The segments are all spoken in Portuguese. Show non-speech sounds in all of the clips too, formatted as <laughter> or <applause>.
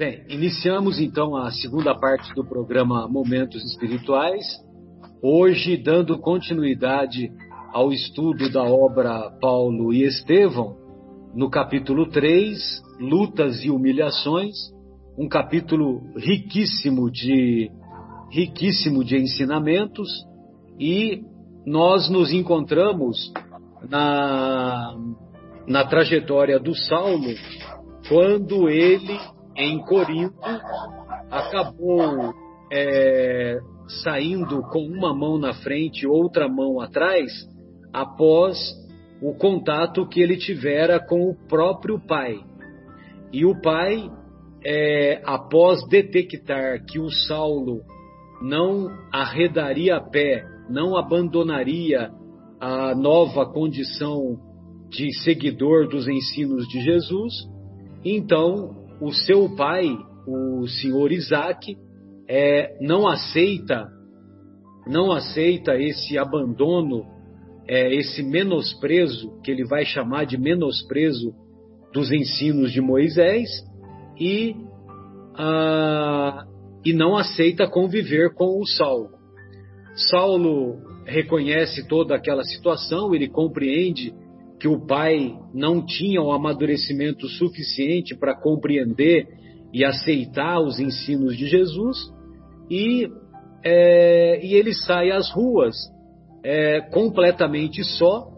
Bem, iniciamos então a segunda parte do programa Momentos Espirituais, hoje dando continuidade ao estudo da obra Paulo e Estevão, no capítulo 3, Lutas e Humilhações, um capítulo riquíssimo de riquíssimo de ensinamentos. E nós nos encontramos na, na trajetória do Saulo quando ele em Corinto, acabou é, saindo com uma mão na frente e outra mão atrás, após o contato que ele tivera com o próprio pai. E o pai, é, após detectar que o Saulo não arredaria pé, não abandonaria a nova condição de seguidor dos ensinos de Jesus, então o seu pai, o senhor Isaac, é, não aceita, não aceita esse abandono, é, esse menosprezo que ele vai chamar de menosprezo dos ensinos de Moisés e ah, e não aceita conviver com o Saulo. Saulo reconhece toda aquela situação, ele compreende que o pai não tinha o amadurecimento suficiente para compreender e aceitar os ensinos de Jesus, e, é, e ele sai às ruas é, completamente só,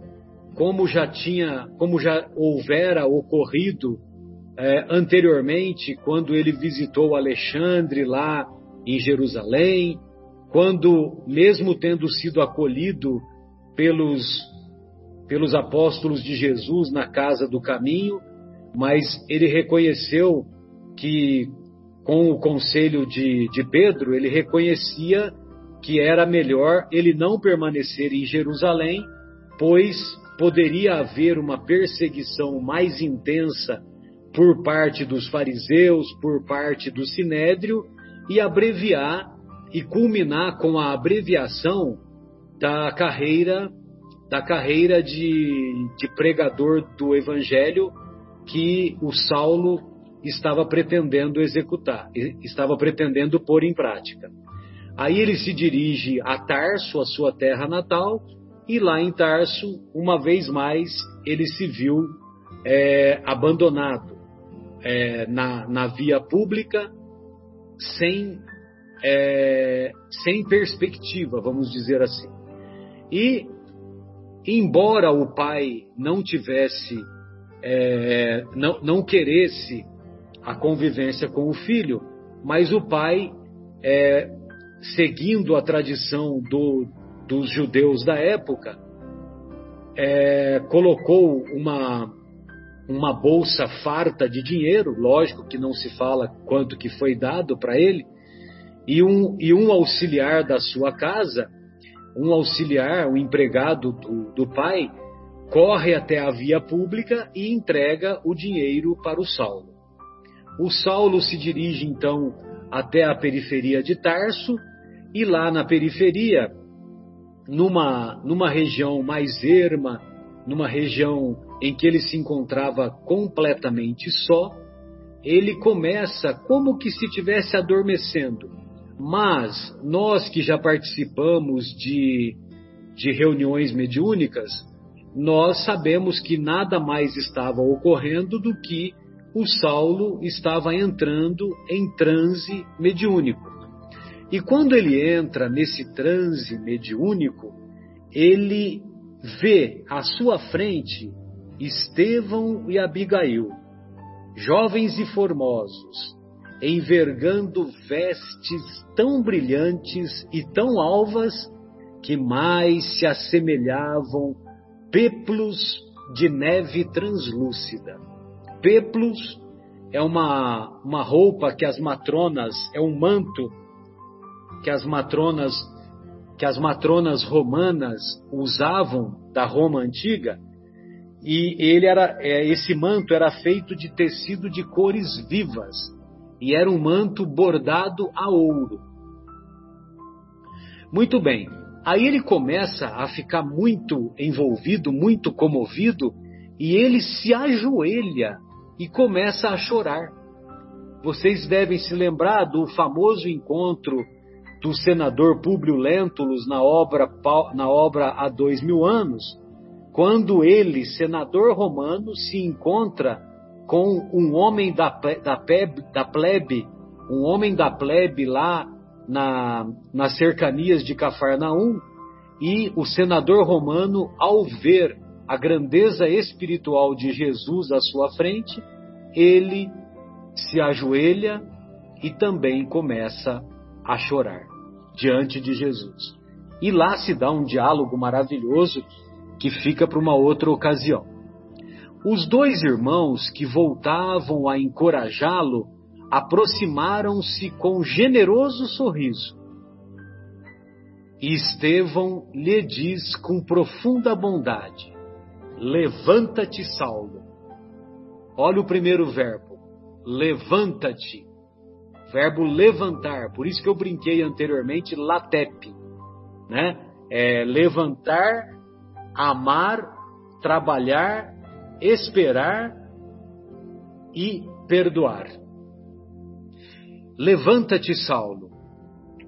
como já tinha, como já houvera ocorrido é, anteriormente, quando ele visitou Alexandre lá em Jerusalém, quando, mesmo tendo sido acolhido pelos pelos apóstolos de Jesus na casa do caminho, mas ele reconheceu que, com o conselho de, de Pedro, ele reconhecia que era melhor ele não permanecer em Jerusalém, pois poderia haver uma perseguição mais intensa por parte dos fariseus, por parte do sinédrio, e abreviar e culminar com a abreviação da carreira da carreira de, de pregador do evangelho que o Saulo estava pretendendo executar, estava pretendendo pôr em prática. Aí ele se dirige a Tarso, a sua terra natal, e lá em Tarso, uma vez mais, ele se viu é, abandonado é, na, na via pública, sem, é, sem perspectiva, vamos dizer assim. E embora o pai não tivesse, é, não, não queresse a convivência com o filho, mas o pai, é, seguindo a tradição do, dos judeus da época, é, colocou uma, uma bolsa farta de dinheiro, lógico que não se fala quanto que foi dado para ele, e um, e um auxiliar da sua casa um auxiliar, um empregado do, do pai, corre até a via pública e entrega o dinheiro para o Saulo. O Saulo se dirige então até a periferia de Tarso e lá na periferia, numa, numa região mais erma, numa região em que ele se encontrava completamente só, ele começa como que se estivesse adormecendo mas nós que já participamos de, de reuniões mediúnicas, nós sabemos que nada mais estava ocorrendo do que o Saulo estava entrando em transe mediúnico. E quando ele entra nesse transe mediúnico, ele vê à sua frente Estevão e Abigail, jovens e formosos, envergando vestes tão brilhantes e tão alvas que mais se assemelhavam peplos de neve translúcida. Peplos é uma, uma roupa que as matronas, é um manto que as matronas que as matronas romanas usavam da Roma antiga, e ele era é, esse manto era feito de tecido de cores vivas, e era um manto bordado a ouro. Muito bem, aí ele começa a ficar muito envolvido, muito comovido, e ele se ajoelha e começa a chorar. vocês devem se lembrar do famoso encontro do senador Públio Lentulus na obra, na obra Há Dois Mil Anos, quando ele, senador romano, se encontra com um homem da, da, plebe, da plebe, um homem da plebe lá na, nas cercanias de Cafarnaum, e o senador romano, ao ver a grandeza espiritual de Jesus à sua frente, ele se ajoelha e também começa a chorar diante de Jesus. E lá se dá um diálogo maravilhoso que fica para uma outra ocasião. Os dois irmãos que voltavam a encorajá-lo aproximaram-se com generoso sorriso. E Estevão lhe diz com profunda bondade: Levanta-te, Saulo. Olha o primeiro verbo: levanta-te. Verbo levantar, por isso que eu brinquei anteriormente, latep, né? É levantar, amar, trabalhar, esperar e perdoar. Levanta-te, Saulo.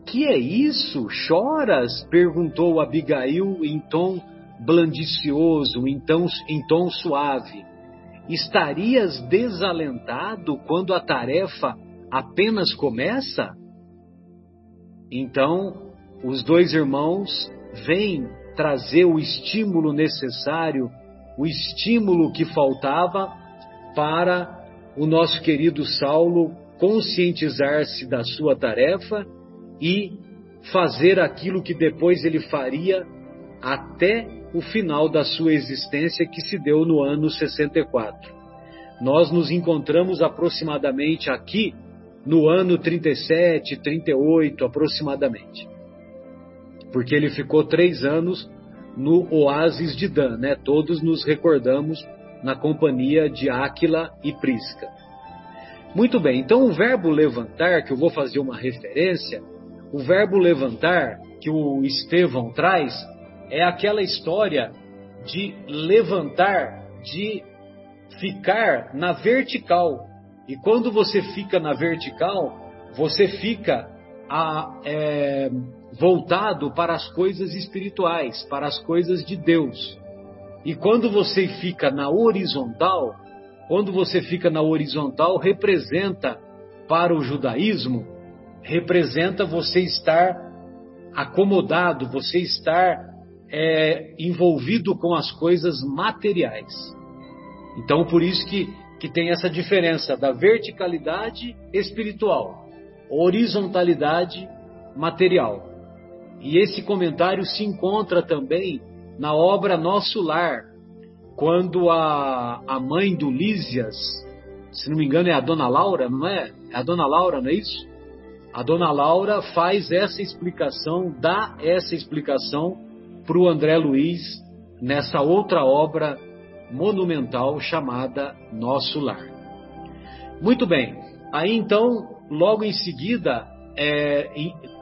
Que é isso? Choras? perguntou Abigail em tom blandicioso, em tom, em tom suave. Estarias desalentado quando a tarefa apenas começa? Então, os dois irmãos vêm trazer o estímulo necessário, o estímulo que faltava para o nosso querido Saulo conscientizar-se da sua tarefa e fazer aquilo que depois ele faria até o final da sua existência, que se deu no ano 64. Nós nos encontramos aproximadamente aqui no ano 37, 38 aproximadamente. Porque ele ficou três anos no oásis de Dan, né? Todos nos recordamos na companhia de Áquila e Prisca. Muito bem, então o verbo levantar, que eu vou fazer uma referência, o verbo levantar que o Estevão traz é aquela história de levantar, de ficar na vertical. E quando você fica na vertical, você fica a, é, voltado para as coisas espirituais, para as coisas de Deus. E quando você fica na horizontal, quando você fica na horizontal, representa para o judaísmo, representa você estar acomodado, você estar é, envolvido com as coisas materiais. Então, por isso que, que tem essa diferença da verticalidade espiritual, horizontalidade material. E esse comentário se encontra também na obra Nosso Lar, quando a, a mãe do Lísias, se não me engano é a Dona Laura, não é? É a Dona Laura, não é isso? A Dona Laura faz essa explicação, dá essa explicação para o André Luiz nessa outra obra monumental chamada Nosso Lar. Muito bem, aí então, logo em seguida, é,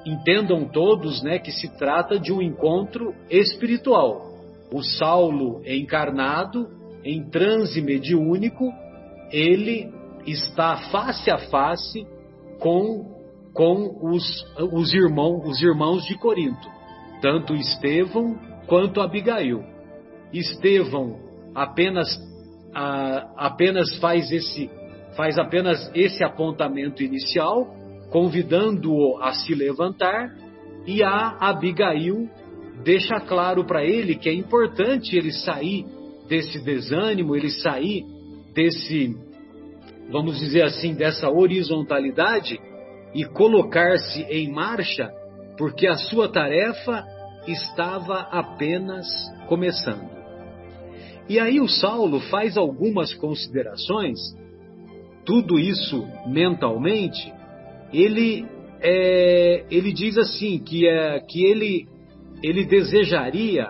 entendam todos né, que se trata de um encontro espiritual o Saulo encarnado, em transe mediúnico, ele está face a face com, com os, os, irmão, os irmãos de Corinto, tanto Estevão quanto Abigail. Estevão apenas, apenas faz esse faz apenas esse apontamento inicial, convidando-o a se levantar, e a Abigail deixa claro para ele que é importante ele sair desse desânimo, ele sair desse, vamos dizer assim, dessa horizontalidade e colocar-se em marcha, porque a sua tarefa estava apenas começando. E aí o Saulo faz algumas considerações, tudo isso mentalmente, ele é, ele diz assim que é que ele ele desejaria,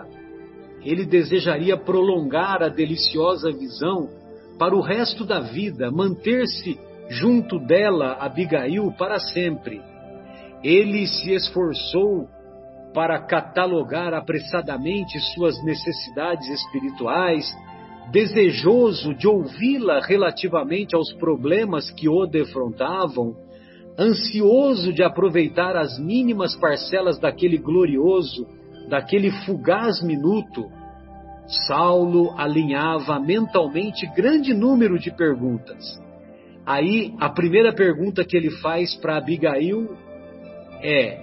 ele desejaria prolongar a deliciosa visão para o resto da vida, manter-se junto dela, Abigail, para sempre. Ele se esforçou para catalogar apressadamente suas necessidades espirituais, desejoso de ouvi-la relativamente aos problemas que o defrontavam, ansioso de aproveitar as mínimas parcelas daquele glorioso, daquele fugaz minuto, Saulo alinhava mentalmente grande número de perguntas. Aí, a primeira pergunta que ele faz para Abigail é: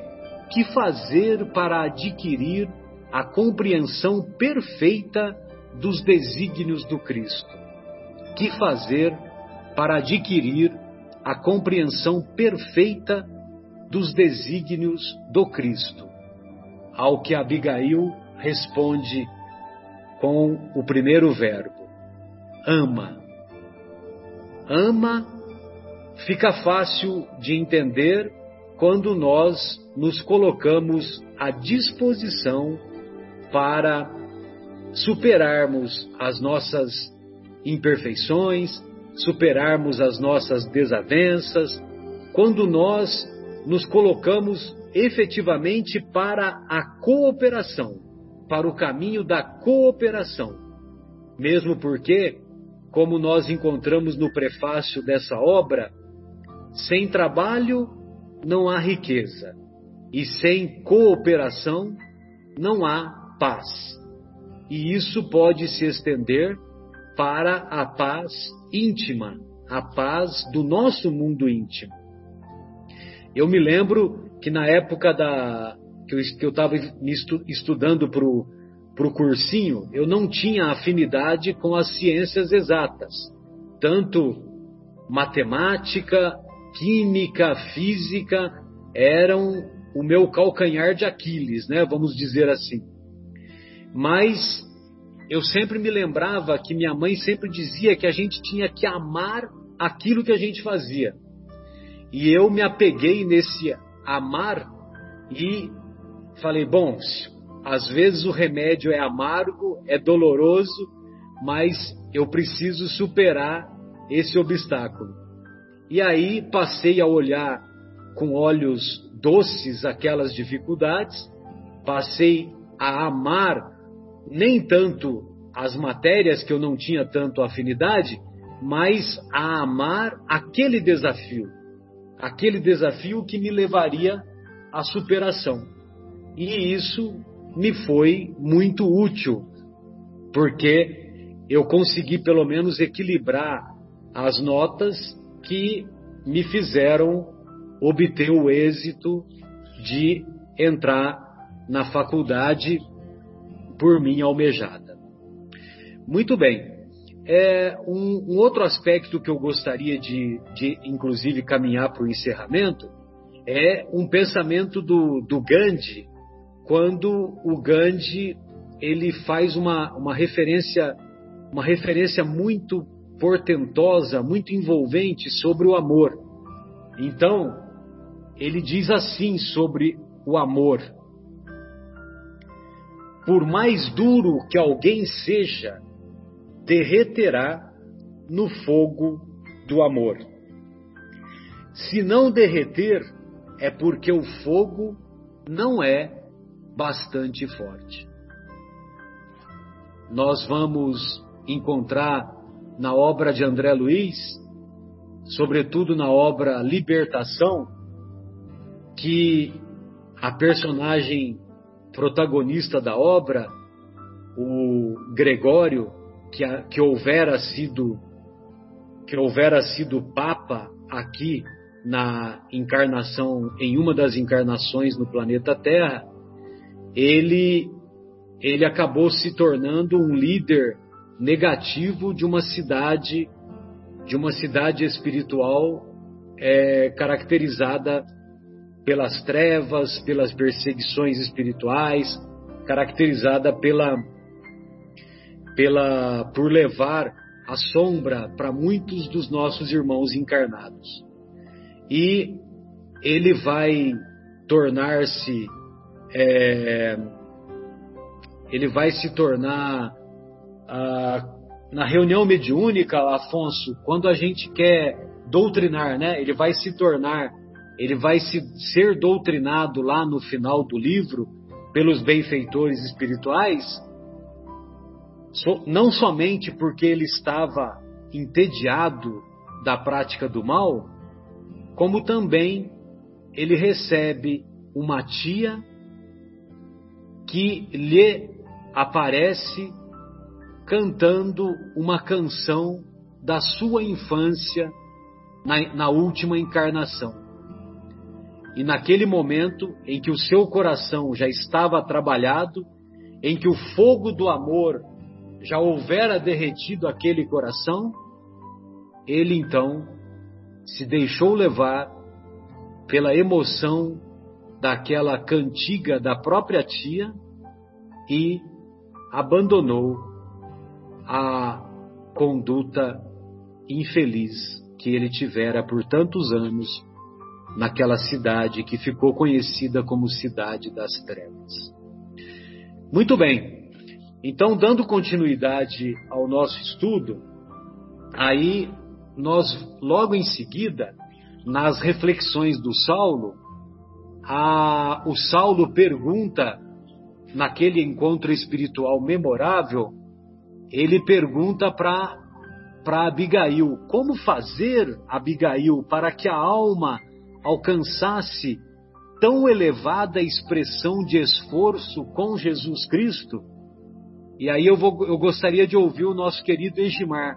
que fazer para adquirir a compreensão perfeita dos desígnios do Cristo? Que fazer para adquirir a compreensão perfeita dos desígnios do Cristo? Ao que Abigail responde com o primeiro verbo: ama. Ama fica fácil de entender quando nós nos colocamos à disposição para superarmos as nossas imperfeições, superarmos as nossas desavenças, quando nós nos colocamos efetivamente para a cooperação, para o caminho da cooperação. Mesmo porque, como nós encontramos no prefácio dessa obra, sem trabalho não há riqueza, e sem cooperação não há paz. E isso pode se estender para a paz íntima, a paz do nosso mundo íntimo. Eu me lembro que na época da que eu estava estudando para o cursinho, eu não tinha afinidade com as ciências exatas, tanto matemática, química, física eram o meu calcanhar de Aquiles, né? Vamos dizer assim. Mas eu sempre me lembrava que minha mãe sempre dizia que a gente tinha que amar aquilo que a gente fazia. E eu me apeguei nesse amar e falei: bom, às vezes o remédio é amargo, é doloroso, mas eu preciso superar esse obstáculo. E aí passei a olhar com olhos doces aquelas dificuldades, passei a amar nem tanto as matérias que eu não tinha tanto afinidade, mas a amar aquele desafio, aquele desafio que me levaria à superação. E isso me foi muito útil, porque eu consegui pelo menos equilibrar as notas que me fizeram obter o êxito de entrar na faculdade por mim almejada. Muito bem. É, um, um, outro aspecto que eu gostaria de, de inclusive, caminhar para o encerramento é um pensamento do, do Gandhi, quando o Gandhi ele faz uma, uma referência uma referência muito portentosa, muito envolvente sobre o amor. Então, ele diz assim sobre o amor: Por mais duro que alguém seja, derreterá no fogo do amor. Se não derreter, é porque o fogo não é bastante forte. Nós vamos encontrar na obra de André Luiz, sobretudo na obra Libertação, que a personagem protagonista da obra, o Gregório, que, que houvera sido que houvera sido papa aqui na encarnação em uma das encarnações no planeta Terra, ele ele acabou se tornando um líder negativo de uma cidade, de uma cidade espiritual é, caracterizada pelas trevas, pelas perseguições espirituais, caracterizada pela, pela por levar a sombra para muitos dos nossos irmãos encarnados. E ele vai tornar-se é, ele vai se tornar na reunião mediúnica, Afonso, quando a gente quer doutrinar, né? Ele vai se tornar, ele vai se, ser doutrinado lá no final do livro pelos benfeitores espirituais não somente porque ele estava entediado da prática do mal, como também ele recebe uma tia que lhe aparece cantando uma canção da sua infância na, na, última encarnação. E naquele momento em que o seu coração já estava trabalhado, em que o fogo do amor já houvera derretido aquele coração, ele então se deixou levar pela emoção daquela cantiga da própria tia e abandonou a conduta infeliz que ele tivera por tantos anos naquela cidade que ficou conhecida como Cidade das Trevas. Muito bem, então, dando continuidade ao nosso estudo, aí nós, logo em seguida, nas reflexões do Saulo, a, o Saulo pergunta, naquele encontro espiritual memorável, ele pergunta para Abigail: como fazer, Abigail, para que a alma alcançasse tão elevada expressão de esforço com Jesus Cristo? E aí eu, vou, eu gostaria de ouvir o nosso querido Egimar,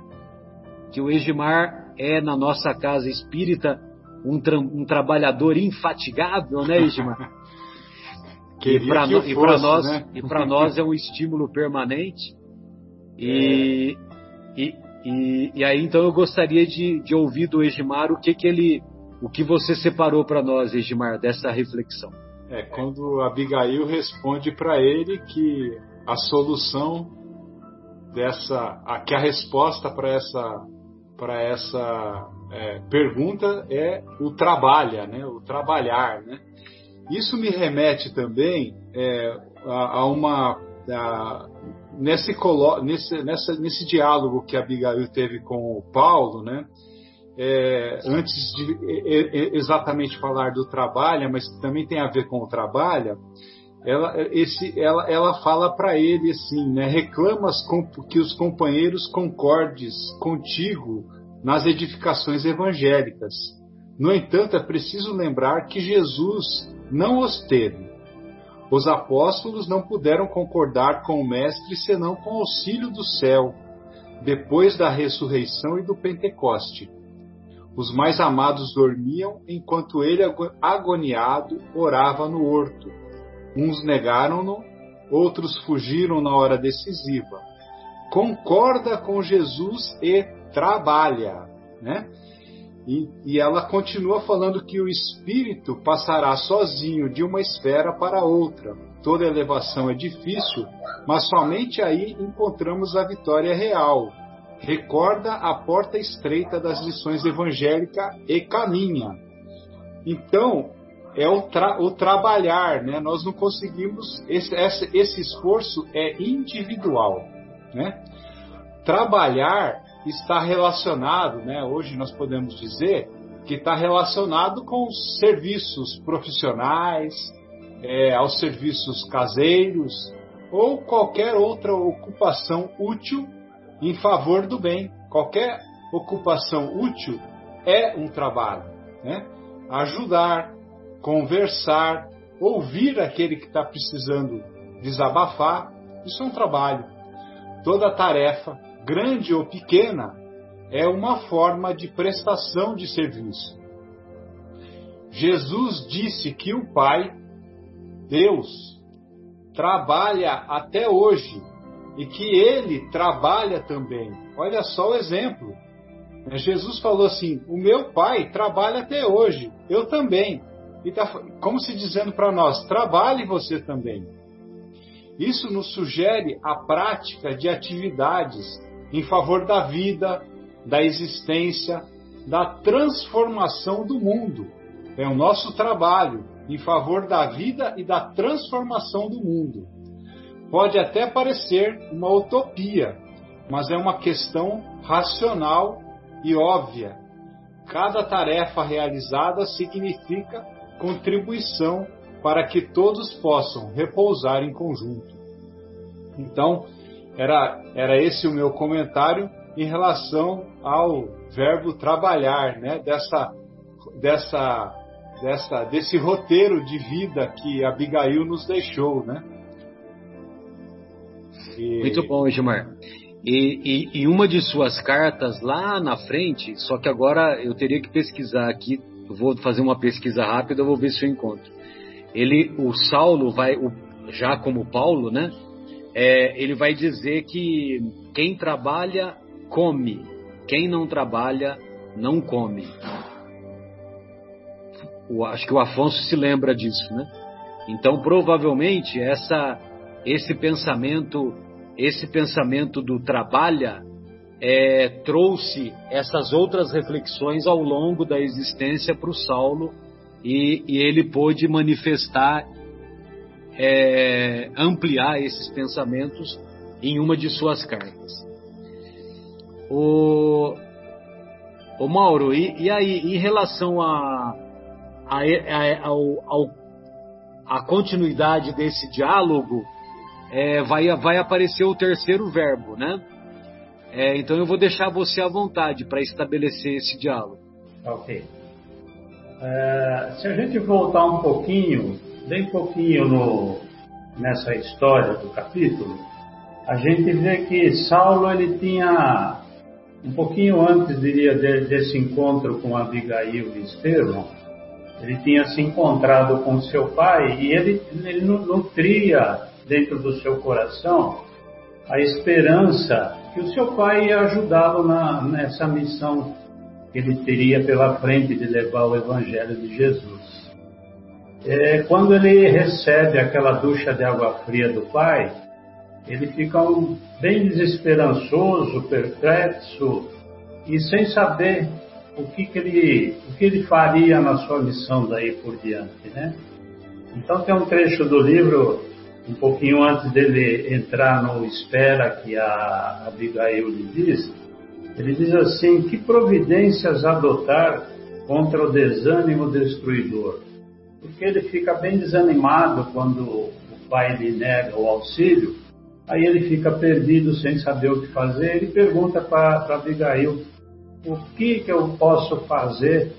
que o Egimar é, na nossa casa espírita, um, tra um trabalhador infatigável, né, Egimar? <laughs> e para no, nós, né? e para nós é um estímulo permanente. E, é. e, e, e, aí então eu gostaria de, de ouvir do Egimar o que que ele, o que você separou para nós, Egimar, dessa reflexão. É quando Abigail responde para ele que a solução dessa, a, que a resposta para essa para essa é, pergunta é o trabalha, né? O trabalhar, né? Isso me remete também é, a, a, uma a, nesse, nesse, nessa, nesse diálogo que Abigail teve com o Paulo, né? É, antes de exatamente falar do trabalho, mas também tem a ver com o trabalho, ela, esse, ela, ela fala para ele assim, né? Reclamas com, que os companheiros concordes contigo nas edificações evangélicas. No entanto, é preciso lembrar que Jesus não os teve. Os apóstolos não puderam concordar com o Mestre senão com auxílio do céu, depois da ressurreição e do Pentecoste. Os mais amados dormiam enquanto ele, agoniado, orava no horto Uns negaram-no, outros fugiram na hora decisiva. Concorda com Jesus e trabalha, né? E, e, ela continua falando que o espírito passará sozinho de uma esfera para outra. Toda elevação é difícil, mas somente aí encontramos a vitória real. Recorda a porta estreita das lições evangélicas e caminha. Então, é o, tra o trabalhar, né? Nós não conseguimos esse, esse, esse esforço é individual, né? Trabalhar está relacionado, né? Hoje nós podemos dizer que está relacionado com os serviços profissionais, é, aos serviços caseiros ou qualquer outra ocupação útil em favor do bem. Qualquer ocupação útil é um trabalho, né? Ajudar, conversar, ouvir aquele que está precisando desabafar, isso é um trabalho. Toda tarefa, grande ou pequena, é uma forma de prestação de serviço. Jesus disse que o Pai, Deus, trabalha até hoje e que ele trabalha também. Olha só o exemplo. Jesus falou assim: O meu Pai trabalha até hoje, eu também e está como se dizendo para nós: trabalhe você também. Isso nos sugere a prática de atividades em favor da vida, da existência, da transformação do mundo. É o nosso trabalho em favor da vida e da transformação do mundo. Pode até parecer uma utopia, mas é uma questão racional e óbvia. Cada tarefa realizada significa contribuição para que todos possam repousar em conjunto. Então, era, era esse o meu comentário em relação ao verbo trabalhar, né? Dessa, dessa, dessa, desse roteiro de vida que Abigail nos deixou, né? E... Muito bom, Gilmar. E, e, e, uma de suas cartas lá na frente, só que agora eu teria que pesquisar aqui, vou fazer uma pesquisa rápida, vou ver se eu encontro. Ele, o Saulo vai, o, já como Paulo, né? É, ele vai dizer que quem trabalha come, quem não trabalha não come. O, acho que o Afonso se lembra disso, né? Então provavelmente essa, esse pensamento esse pensamento do trabalha é, trouxe essas outras reflexões ao longo da existência para o Saulo e, e, ele pôde manifestar, é, ampliar esses pensamentos em uma de suas cartas. O, o Mauro, e, e aí, em relação a, a, a, ao, ao, a continuidade desse diálogo, é, vai, vai aparecer o terceiro verbo, né? É, então eu vou deixar você à vontade para estabelecer esse diálogo. Ok. É, se a gente voltar um pouquinho, bem pouquinho no, nessa história do capítulo, a gente vê que Saulo ele tinha um pouquinho antes, diria, desse encontro com Abigail e Estevão, ele tinha se encontrado com seu pai e ele, ele nutria dentro do seu coração a esperança que o seu pai ia ajudá-lo nessa missão que ele teria pela frente de levar o Evangelho de Jesus. É, quando ele recebe aquela ducha de água fria do pai, ele fica um, bem desesperançoso, perplexo e sem saber o que, que, ele, o que ele faria na sua missão daí por diante, né? Então tem um trecho do livro um pouquinho antes dele entrar no espera que a Abigail lhe diz, ele diz assim: que providências adotar contra o desânimo destruidor? Porque ele fica bem desanimado quando o pai lhe nega o auxílio, aí ele fica perdido sem saber o que fazer. Ele pergunta para Abigail: o que, que eu posso fazer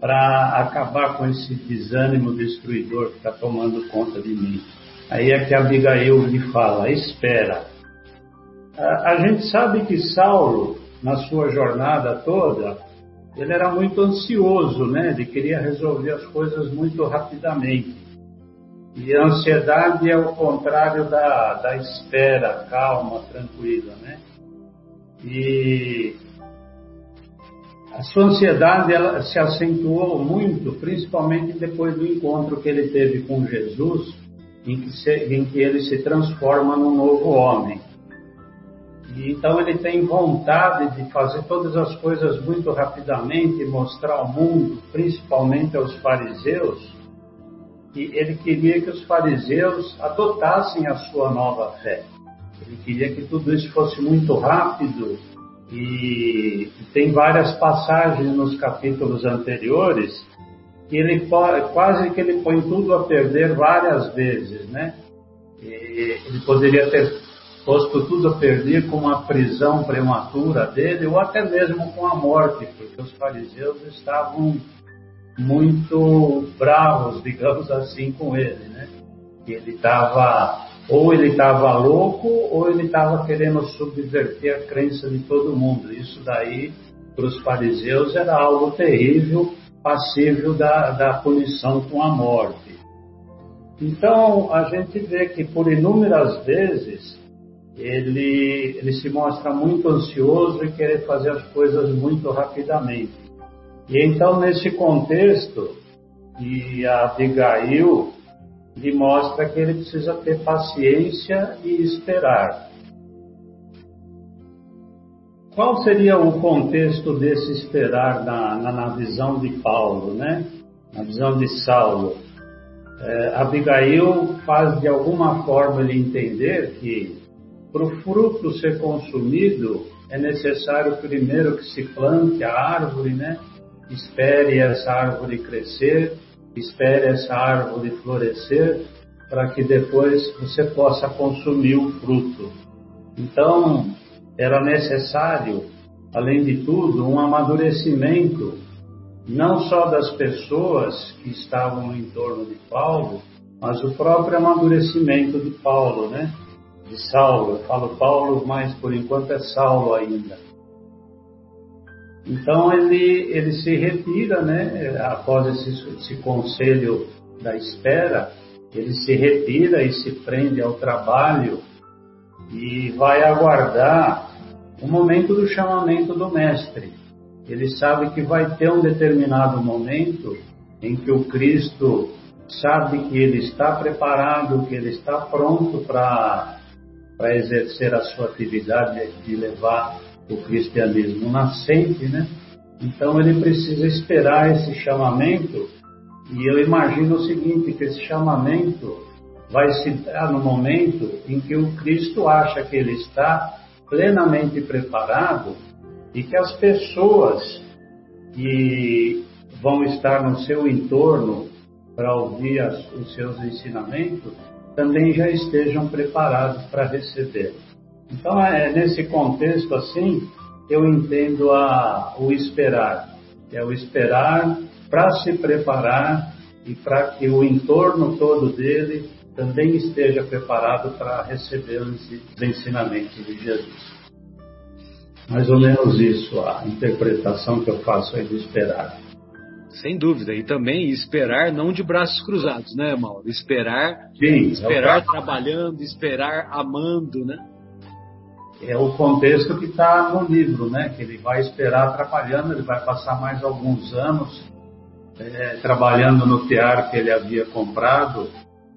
para acabar com esse desânimo destruidor que está tomando conta de mim? Aí é que Abigail lhe fala: espera. A, gente sabe que Saulo, na sua jornada toda, ele era muito ansioso, né? Ele queria resolver as coisas muito rapidamente. E a ansiedade é o contrário da, da espera, calma, tranquila, né? E a sua ansiedade ela se acentuou muito, principalmente depois do encontro que ele teve com Jesus, em que, se, em que ele se transforma num novo homem. E então ele tem vontade de fazer todas as coisas muito rapidamente, mostrar ao mundo, principalmente aos fariseus, que ele queria que os fariseus adotassem a sua nova fé. Ele queria que tudo isso fosse muito rápido e tem várias passagens nos capítulos anteriores ele quase que ele põe tudo a perder várias vezes, né? E ele poderia ter posto tudo a perder com a prisão prematura dele ou até mesmo com a morte, porque os fariseus estavam muito bravos, <laughs> digamos assim, com ele, né? Ele estava ou ele estava louco ou ele estava querendo subverter a crença de todo mundo. Isso daí para os fariseus era algo terrível passível da, da punição com a morte. Então, a gente vê que por inúmeras vezes ele, ele se mostra muito ansioso e querer fazer as coisas muito rapidamente. E então, nesse contexto, e a Abigail lhe mostra que ele precisa ter paciência e esperar. Qual seria o contexto desse esperar na, na, na visão de Paulo, né? Na visão de Saulo? É, Abigail faz de alguma forma ele entender que para o fruto ser consumido é necessário primeiro que se plante a árvore, né? Espere essa árvore crescer, espere essa árvore florescer, para que depois você possa consumir o fruto. Então, era necessário, além de tudo, um amadurecimento, não só das pessoas que estavam em torno de Paulo, mas o próprio amadurecimento de Paulo, né? De Saulo. Eu falo Paulo, mas por enquanto é Saulo ainda. Então ele, ele se retira, né? Após esse, esse conselho da espera, ele se retira e se prende ao trabalho e vai aguardar o momento do chamamento do mestre. Ele sabe que vai ter um determinado momento em que o Cristo sabe que ele está preparado, que ele está pronto para exercer a sua atividade de levar o cristianismo nascente, né? Então ele precisa esperar esse chamamento e eu imagino o seguinte, que esse chamamento vai se dar no momento em que o Cristo acha que ele está plenamente preparado e que as pessoas que vão estar no seu entorno para ouvir as, os seus ensinamentos também já estejam preparados para receber. Então, é nesse contexto assim, eu entendo a, o esperar. É o esperar para se preparar e para que o entorno todo dele também esteja preparado para receber os ensinamentos de Jesus. Mais ou menos isso, a interpretação que eu faço aí do esperar. Sem dúvida. E também esperar não de braços cruzados, né, Mauro? Esperar, Sim, esperar é trabalhando, esperar amando, né? É o contexto que está no livro, né? Que ele vai esperar trabalhando, ele vai passar mais alguns anos é, trabalhando no tear que ele havia comprado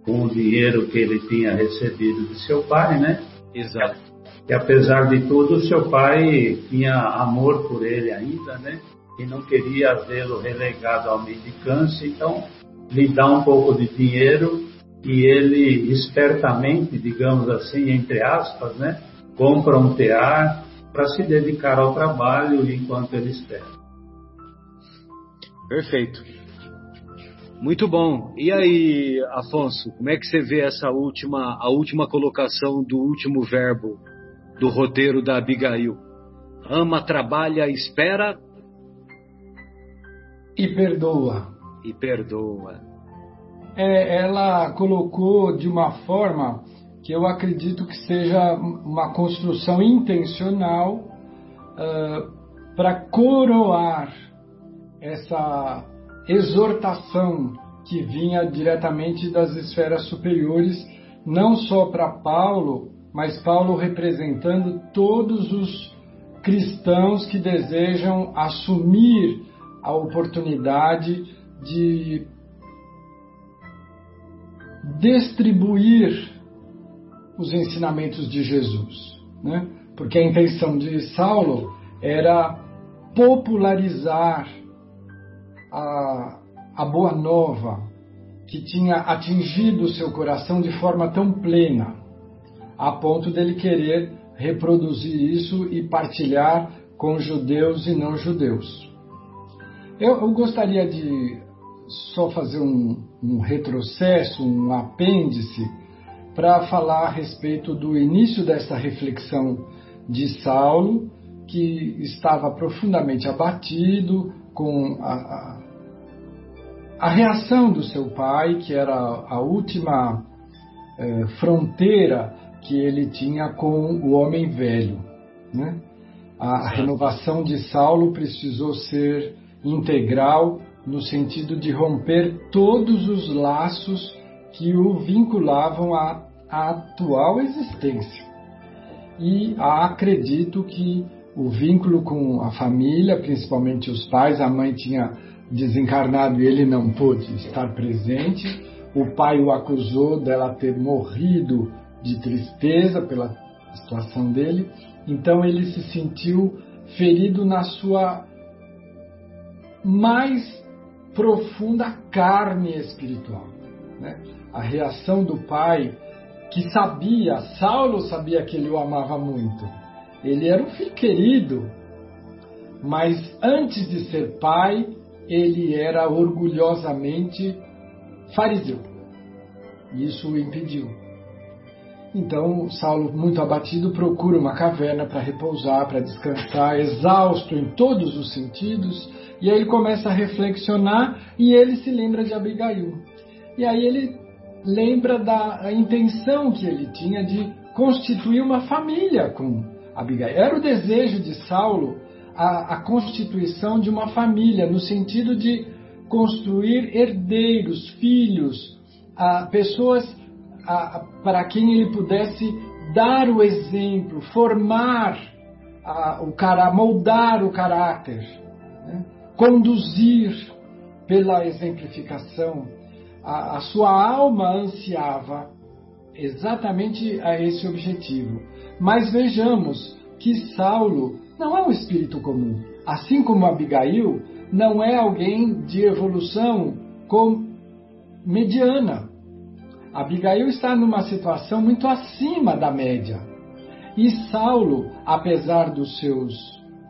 com o dinheiro que ele tinha recebido de seu pai, né? Exato. E apesar de tudo, seu pai tinha amor por ele ainda, né? E não queria vê-lo relegado à mendicância, então lhe dá um pouco de dinheiro e ele espertamente, digamos assim, entre aspas, né? Compra um tear para se dedicar ao trabalho enquanto ele espera. Perfeito. Muito bom. E aí, Afonso, como é que você vê essa última, a última colocação do último verbo do roteiro da Abigail? Ama, trabalha, espera e perdoa. E perdoa. É, ela colocou de uma forma que eu acredito que seja uma construção intencional uh, para coroar essa exortação que vinha diretamente das esferas superiores, não só para Paulo, mas Paulo representando todos os cristãos que desejam assumir a oportunidade de distribuir os ensinamentos de Jesus, né? Porque a intenção de Saulo era popularizar a, a boa nova que tinha atingido seu coração de forma tão plena, a ponto dele querer reproduzir isso e partilhar com judeus e não judeus. Eu, eu gostaria de só fazer um, um retrocesso, um apêndice, para falar a respeito do início dessa reflexão de Saulo, que estava profundamente abatido com a, a reação do seu pai, que era a última é, fronteira que ele tinha com o homem velho. Né? A renovação de Saulo precisou ser integral no sentido de romper todos os laços que o vinculavam à, à atual existência. E acredito que o vínculo com a família, principalmente os pais, a mãe tinha desencarnado e ele não pôde estar presente. O pai o acusou dela ter morrido de tristeza pela situação dele. Então ele se sentiu ferido na sua mais profunda carne espiritual. Né? A reação do pai, que sabia, Saulo sabia que ele o amava muito. Ele era um filho querido, mas antes de ser pai, ele era orgulhosamente fariseu. Isso o impediu. Então, Saulo, muito abatido, procura uma caverna para repousar, para descansar, exausto em todos os sentidos. E aí ele começa a reflexionar e ele se lembra de Abigail. E aí ele lembra da intenção que ele tinha de constituir uma família com Abigail. Era o desejo de Saulo a, a constituição de uma família, no sentido de construir herdeiros, filhos, a, pessoas a, para quem ele pudesse dar o exemplo, formar o cara, moldar o caráter, né? conduzir pela exemplificação. A, a sua alma ansiava exatamente a esse objetivo. Mas vejamos que Saulo não é um espírito comum. Assim como Abigail, não é alguém de evolução com mediana. Abigail está numa situação muito acima da média. E Saulo, apesar dos seus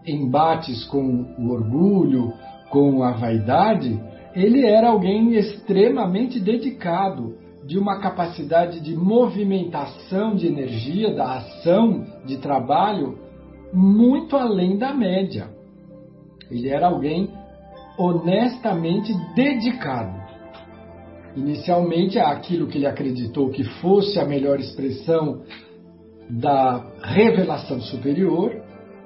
embates com o orgulho, com a vaidade, ele era alguém extremamente dedicado, de uma capacidade de movimentação de energia, da ação, de trabalho, muito além da média. Ele era alguém honestamente dedicado. Inicialmente, àquilo que ele acreditou que fosse a melhor expressão da revelação superior,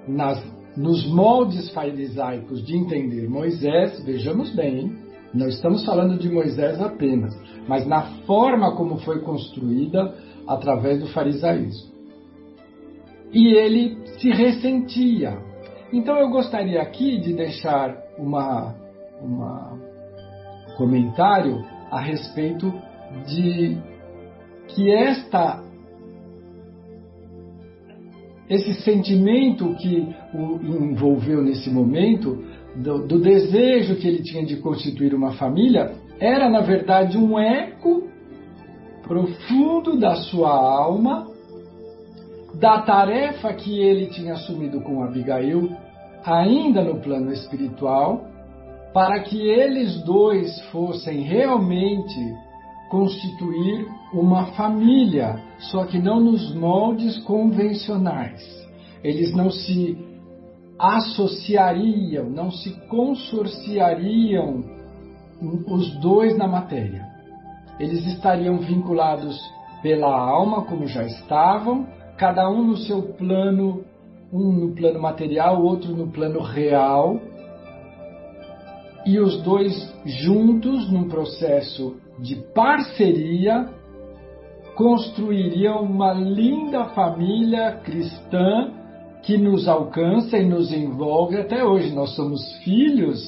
nas, nos moldes farisaicos de entender Moisés, vejamos bem, não estamos falando de Moisés apenas, mas na forma como foi construída através do farisaísmo. E ele se ressentia. Então eu gostaria aqui de deixar uma, uma comentário a respeito de que esta esse sentimento que o envolveu nesse momento do, do desejo que ele tinha de constituir uma família era, na verdade, um eco profundo da sua alma, da tarefa que ele tinha assumido com Abigail, ainda no plano espiritual, para que eles dois fossem realmente constituir uma família, só que não nos moldes convencionais. Eles não se associariam, não se consorciariam os dois na matéria. Eles estariam vinculados pela alma, como já estavam, cada um no seu plano, um no plano material, outro no plano real, e os dois juntos, num processo de parceria, construiriam uma linda família cristã que nos alcança e nos envolve até hoje. Nós somos filhos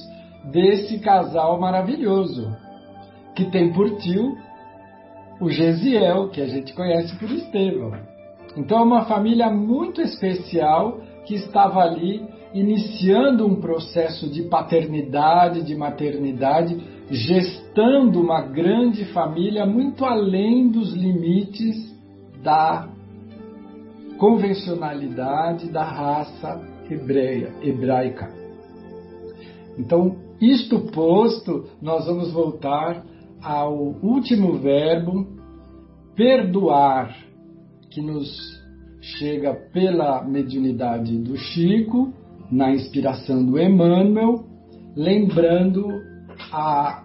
desse casal maravilhoso, que tem por tio o Gesiel, que a gente conhece por Estevão. Então é uma família muito especial que estava ali iniciando um processo de paternidade, de maternidade, gestando uma grande família muito além dos limites da convencionalidade da raça hebreia, hebraica. Então, isto posto, nós vamos voltar ao último verbo, perdoar, que nos chega pela mediunidade do Chico, na inspiração do Emmanuel, lembrando a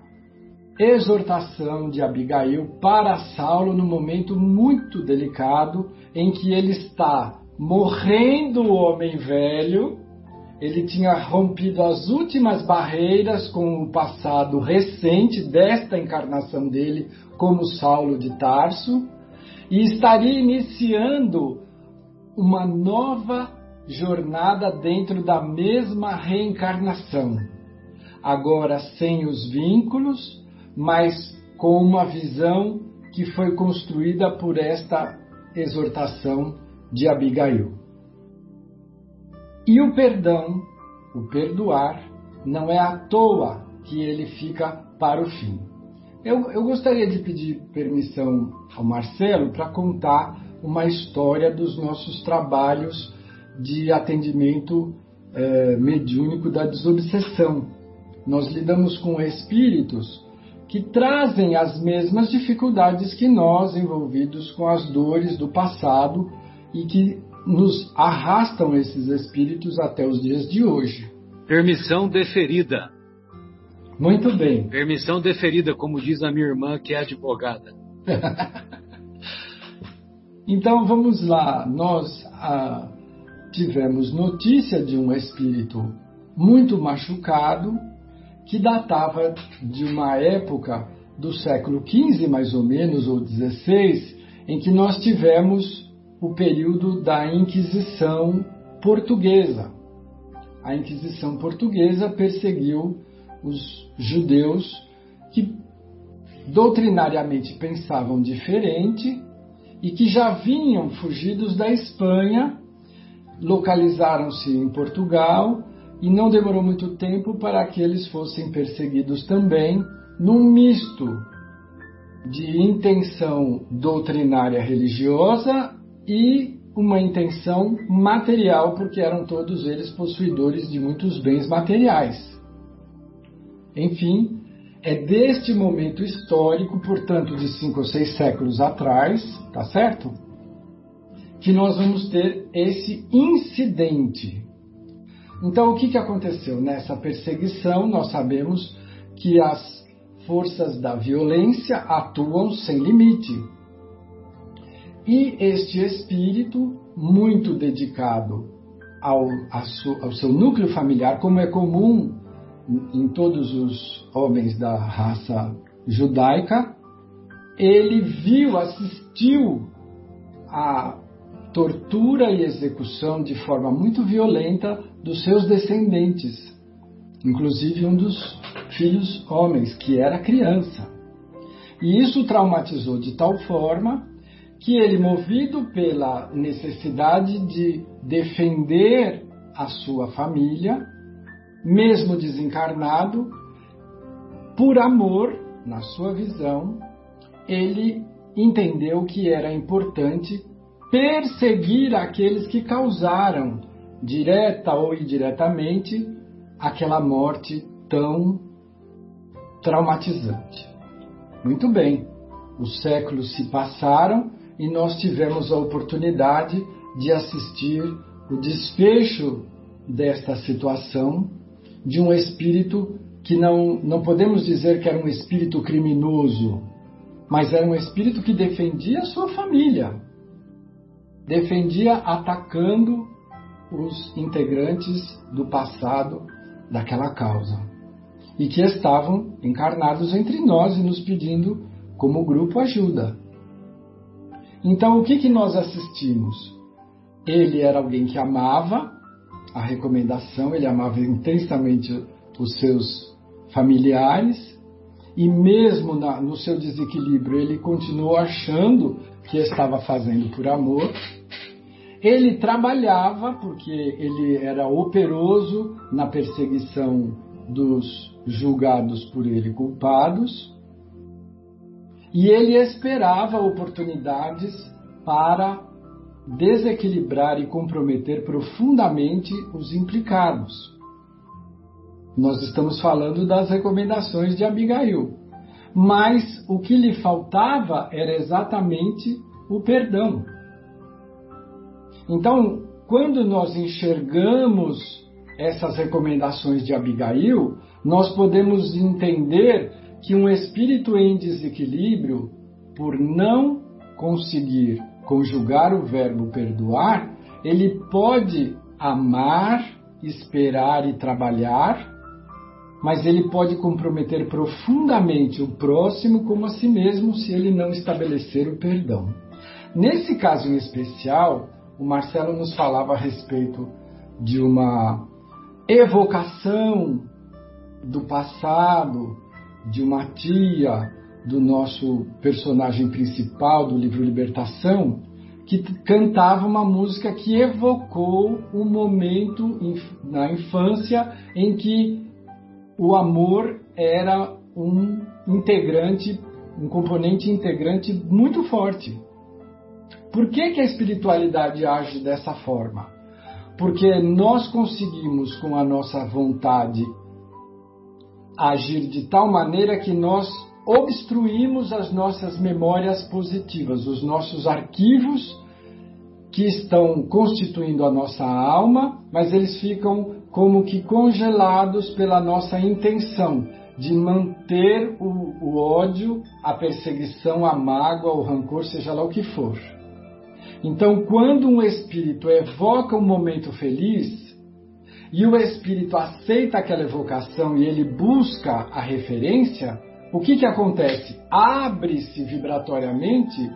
exortação de Abigail para Saulo no momento muito delicado em que ele está morrendo o homem velho, ele tinha rompido as últimas barreiras com o passado recente desta encarnação dele como Saulo de Tarso e estaria iniciando uma nova jornada dentro da mesma reencarnação, agora sem os vínculos, mas com uma visão que foi construída por esta exortação de Abigail. E o perdão, o perdoar, não é à toa que ele fica para o fim. Eu, eu gostaria de pedir permissão ao Marcelo para contar uma história dos nossos trabalhos de atendimento é, mediúnico da desobsessão. Nós lidamos com espíritos que trazem as mesmas dificuldades que nós, envolvidos com as dores do passado e que nos arrastam esses espíritos até os dias de hoje. Permissão deferida. Muito bem. Permissão deferida, como diz a minha irmã, que é advogada. <laughs> então vamos lá. Nós ah, tivemos notícia de um espírito muito machucado que datava de uma época do século XV, mais ou menos, ou XVI, em que nós tivemos o período da Inquisição portuguesa. A Inquisição portuguesa perseguiu os judeus que doutrinariamente pensavam diferente e que já vinham fugidos da Espanha, localizaram-se em Portugal e não demorou muito tempo para que eles fossem perseguidos também, num misto de intenção doutrinária religiosa e uma intenção material, porque eram todos eles possuidores de muitos bens materiais. Enfim, é deste momento histórico, portanto, de cinco ou seis séculos atrás, tá certo? Que nós vamos ter esse incidente então, o que, que aconteceu? Nessa perseguição, nós sabemos que as forças da violência atuam sem limite. E este espírito, muito dedicado ao, ao seu núcleo familiar, como é comum em todos os homens da raça judaica, ele viu, assistiu a tortura e execução de forma muito violenta dos seus descendentes, inclusive um dos filhos homens, que era criança. E isso traumatizou de tal forma que ele, movido pela necessidade de defender a sua família, mesmo desencarnado, por amor, na sua visão, ele entendeu que era importante perseguir aqueles que causaram, direta ou indiretamente, aquela morte tão traumatizante. Muito bem, os séculos se passaram e nós tivemos a oportunidade de assistir o desfecho desta situação de um espírito que não, não podemos dizer que era um espírito criminoso, mas era um espírito que defendia a sua família, defendia atacando os integrantes do passado daquela causa e que estavam encarnados entre nós e nos pedindo, como grupo, ajuda. Então, o que, que nós assistimos? Ele era alguém que amava a recomendação, ele amava intensamente os seus familiares e, mesmo na, no seu desequilíbrio, ele continuou achando que estava fazendo por amor. Ele trabalhava, porque ele era operoso na perseguição dos julgados por ele culpados, e ele esperava oportunidades para desequilibrar e comprometer profundamente os implicados. Nós estamos falando das recomendações de Abigail. Mas o que lhe faltava era exatamente o perdão. Então, quando nós enxergamos essas recomendações de Abigail, nós podemos entender que um espírito em desequilíbrio, por não conseguir conjugar o verbo perdoar, ele pode amar, esperar e trabalhar, mas ele pode comprometer profundamente o próximo como a si mesmo se ele não estabelecer o perdão. Nesse caso em especial, o Marcelo nos falava a respeito de uma evocação do passado, de uma tia do nosso personagem principal do livro Libertação, que cantava uma música que evocou o momento na infância em que o amor era um integrante, um componente integrante muito forte. Por que, que a espiritualidade age dessa forma? Porque nós conseguimos, com a nossa vontade, agir de tal maneira que nós obstruímos as nossas memórias positivas, os nossos arquivos que estão constituindo a nossa alma, mas eles ficam como que congelados pela nossa intenção de manter o, o ódio, a perseguição, a mágoa, o rancor, seja lá o que for. Então, quando um espírito evoca um momento feliz, e o espírito aceita aquela evocação e ele busca a referência, o que, que acontece? Abre-se vibratoriamente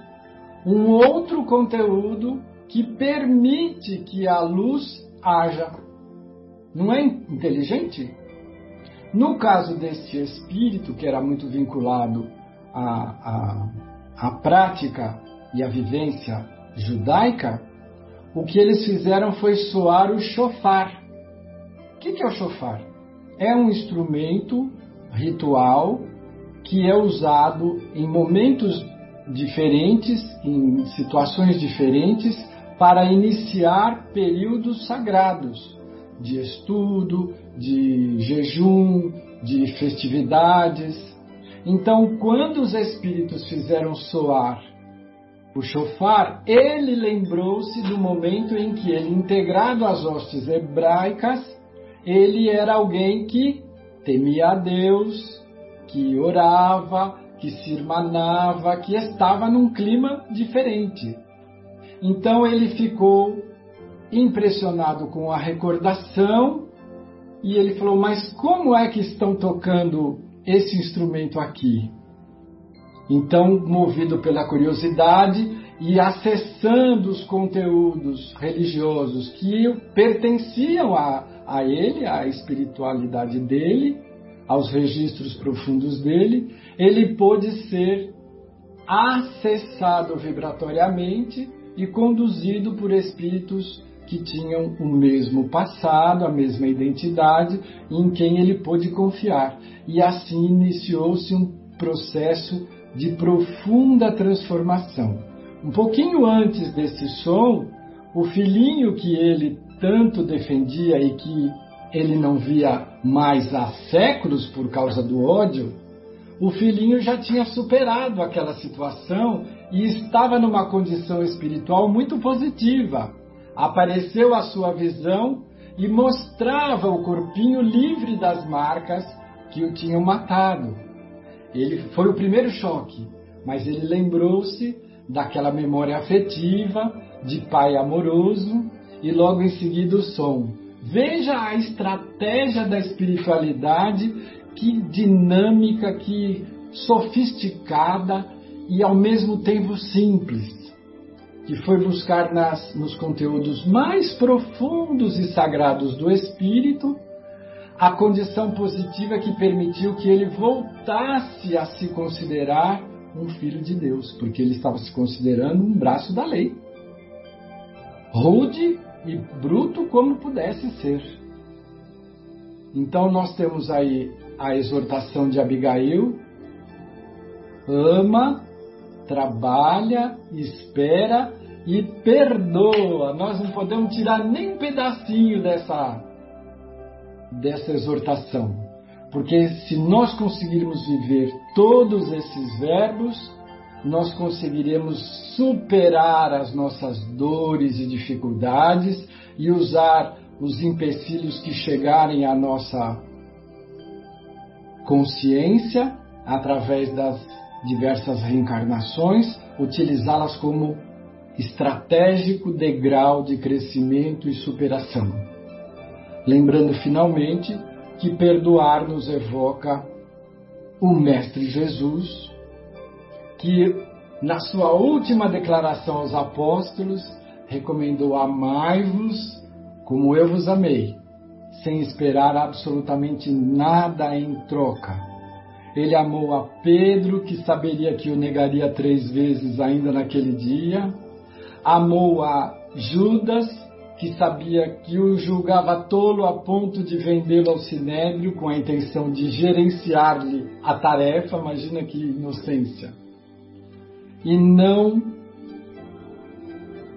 um outro conteúdo que permite que a luz haja. Não é inteligente? No caso deste espírito, que era muito vinculado à, à, à prática e à vivência judaica, o que eles fizeram foi soar o chofar. O que, que é o chofar? É um instrumento ritual que é usado em momentos diferentes, em situações diferentes, para iniciar períodos sagrados de estudo, de jejum, de festividades. Então, quando os espíritos fizeram soar o chofar, ele lembrou-se do momento em que ele, integrado às hostes hebraicas, ele era alguém que temia a Deus, que orava, que se irmanava, que estava num clima diferente. Então ele ficou impressionado com a recordação e ele falou: Mas como é que estão tocando esse instrumento aqui? Então, movido pela curiosidade e acessando os conteúdos religiosos que pertenciam a, a ele, à espiritualidade dele, aos registros profundos dele, ele pôde ser acessado vibratoriamente e conduzido por espíritos que tinham o mesmo passado, a mesma identidade, em quem ele pôde confiar. E assim iniciou-se um processo de profunda transformação. Um pouquinho antes desse som, o filhinho que ele tanto defendia e que ele não via mais há séculos por causa do ódio, o filhinho já tinha superado aquela situação e estava numa condição espiritual muito positiva. Apareceu a sua visão e mostrava o corpinho livre das marcas que o tinham matado. Ele foi o primeiro choque, mas ele lembrou-se daquela memória afetiva de pai amoroso e logo em seguida o som. Veja a estratégia da espiritualidade, que dinâmica, que sofisticada e ao mesmo tempo simples, que foi buscar nas, nos conteúdos mais profundos e sagrados do espírito a condição positiva que permitiu que ele voltasse a se considerar um filho de Deus, porque ele estava se considerando um braço da lei. Rude e bruto como pudesse ser. Então nós temos aí a exortação de Abigail: ama, trabalha, espera e perdoa. Nós não podemos tirar nem um pedacinho dessa dessa exortação. Porque se nós conseguirmos viver todos esses verbos, nós conseguiremos superar as nossas dores e dificuldades e usar os empecilhos que chegarem à nossa consciência através das diversas reencarnações, utilizá-las como estratégico degrau de crescimento e superação. Lembrando finalmente que perdoar nos evoca o Mestre Jesus, que na sua última declaração aos apóstolos recomendou amai-vos como eu vos amei, sem esperar absolutamente nada em troca. Ele amou a Pedro, que saberia que o negaria três vezes ainda naquele dia, amou a Judas, que sabia que o julgava tolo a ponto de vendê-lo ao sinédrio com a intenção de gerenciar-lhe a tarefa, imagina que inocência e não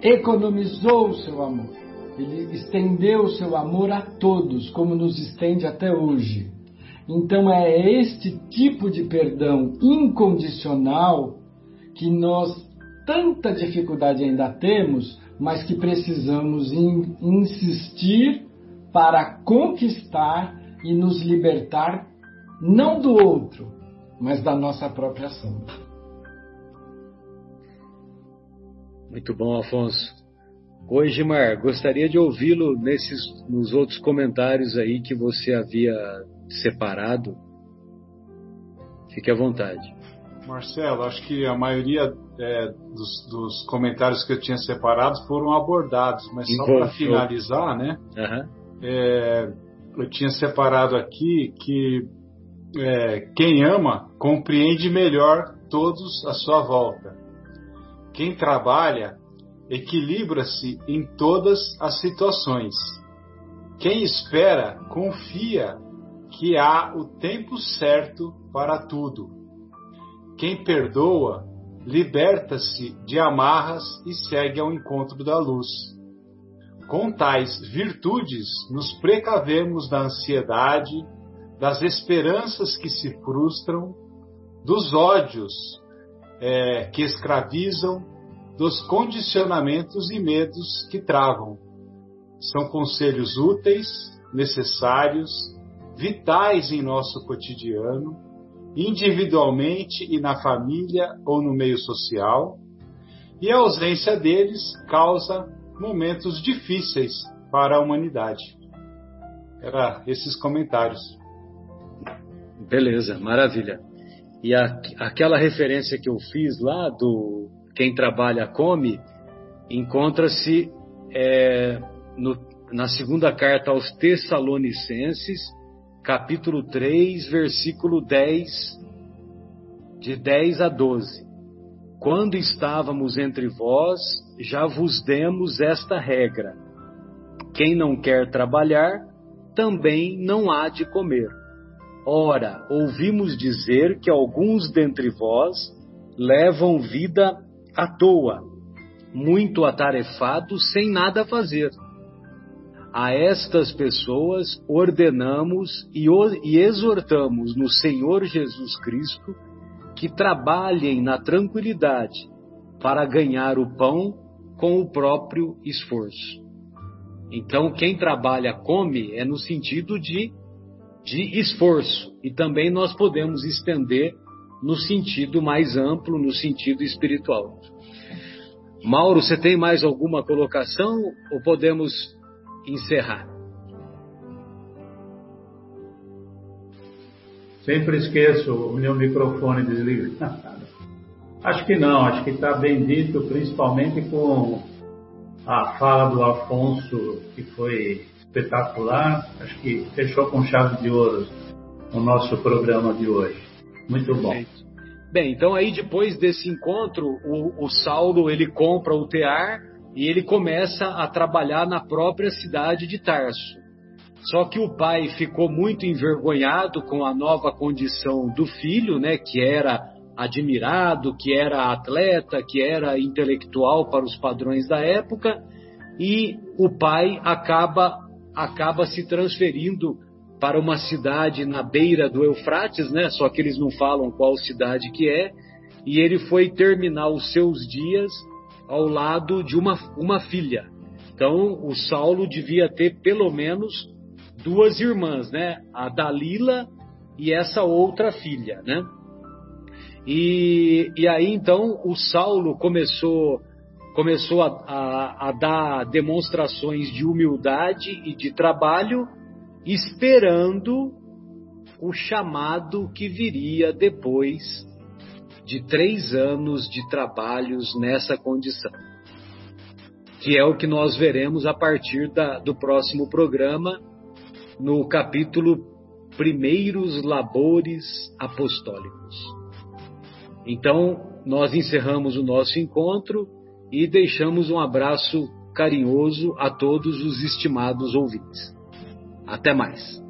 economizou o seu amor. Ele estendeu o seu amor a todos, como nos estende até hoje. Então é este tipo de perdão incondicional que nós tanta dificuldade ainda temos, mas que precisamos in, insistir para conquistar e nos libertar não do outro, mas da nossa própria sombra. Muito bom, Afonso. Oi, Gimar, gostaria de ouvi-lo nesses nos outros comentários aí que você havia separado. Fique à vontade. Marcelo, acho que a maioria é, dos, dos, comentários que eu tinha separado foram abordados, mas só para finalizar, né? Uhum. É, eu tinha separado aqui que é, quem ama compreende melhor todos à sua volta. Quem trabalha equilibra-se em todas as situações. Quem espera confia que há o tempo certo para tudo. Quem perdoa liberta-se de amarras e segue ao encontro da luz. Com tais virtudes, nos precavemos da ansiedade, das esperanças que se frustram, dos ódios é, que escravizam, dos condicionamentos e medos que travam. São conselhos úteis, necessários, vitais em nosso cotidiano, individualmente e na família ou no meio social, e a ausência deles causa momentos difíceis para a humanidade. Era esses comentários. Beleza, maravilha. E a, aquela referência que eu fiz lá do quem trabalha come, encontra-se é, na segunda carta aos Tessalonicenses, capítulo 3, versículo 10, de 10 a 12. Quando estávamos entre vós, já vos demos esta regra: quem não quer trabalhar, também não há de comer. Ora, ouvimos dizer que alguns dentre vós levam vida à toa, muito atarefados, sem nada fazer. A estas pessoas ordenamos e, e exortamos no Senhor Jesus Cristo que trabalhem na tranquilidade para ganhar o pão com o próprio esforço. Então, quem trabalha come é no sentido de, de esforço, e também nós podemos estender no sentido mais amplo, no sentido espiritual. Mauro, você tem mais alguma colocação ou podemos encerrar? Sempre esqueço o meu microfone desligado. <laughs> acho que não, acho que está bem dito, principalmente com a fala do Afonso, que foi espetacular. Acho que fechou com chave de ouro o nosso programa de hoje. Muito bom. Bem, então aí depois desse encontro, o, o Saulo ele compra o tear e ele começa a trabalhar na própria cidade de Tarso. Só que o pai ficou muito envergonhado com a nova condição do filho, né, que era admirado, que era atleta, que era intelectual para os padrões da época, e o pai acaba acaba se transferindo para uma cidade na beira do Eufrates, né? Só que eles não falam qual cidade que é. E ele foi terminar os seus dias ao lado de uma, uma filha. Então, o Saulo devia ter pelo menos duas irmãs, né? A Dalila e essa outra filha, né? E, e aí então o Saulo começou começou a, a, a dar demonstrações de humildade e de trabalho esperando o chamado que viria depois de três anos de trabalhos nessa condição. Que é o que nós veremos a partir da, do próximo programa, no capítulo Primeiros Labores Apostólicos. Então, nós encerramos o nosso encontro e deixamos um abraço carinhoso a todos os estimados ouvintes. Até mais.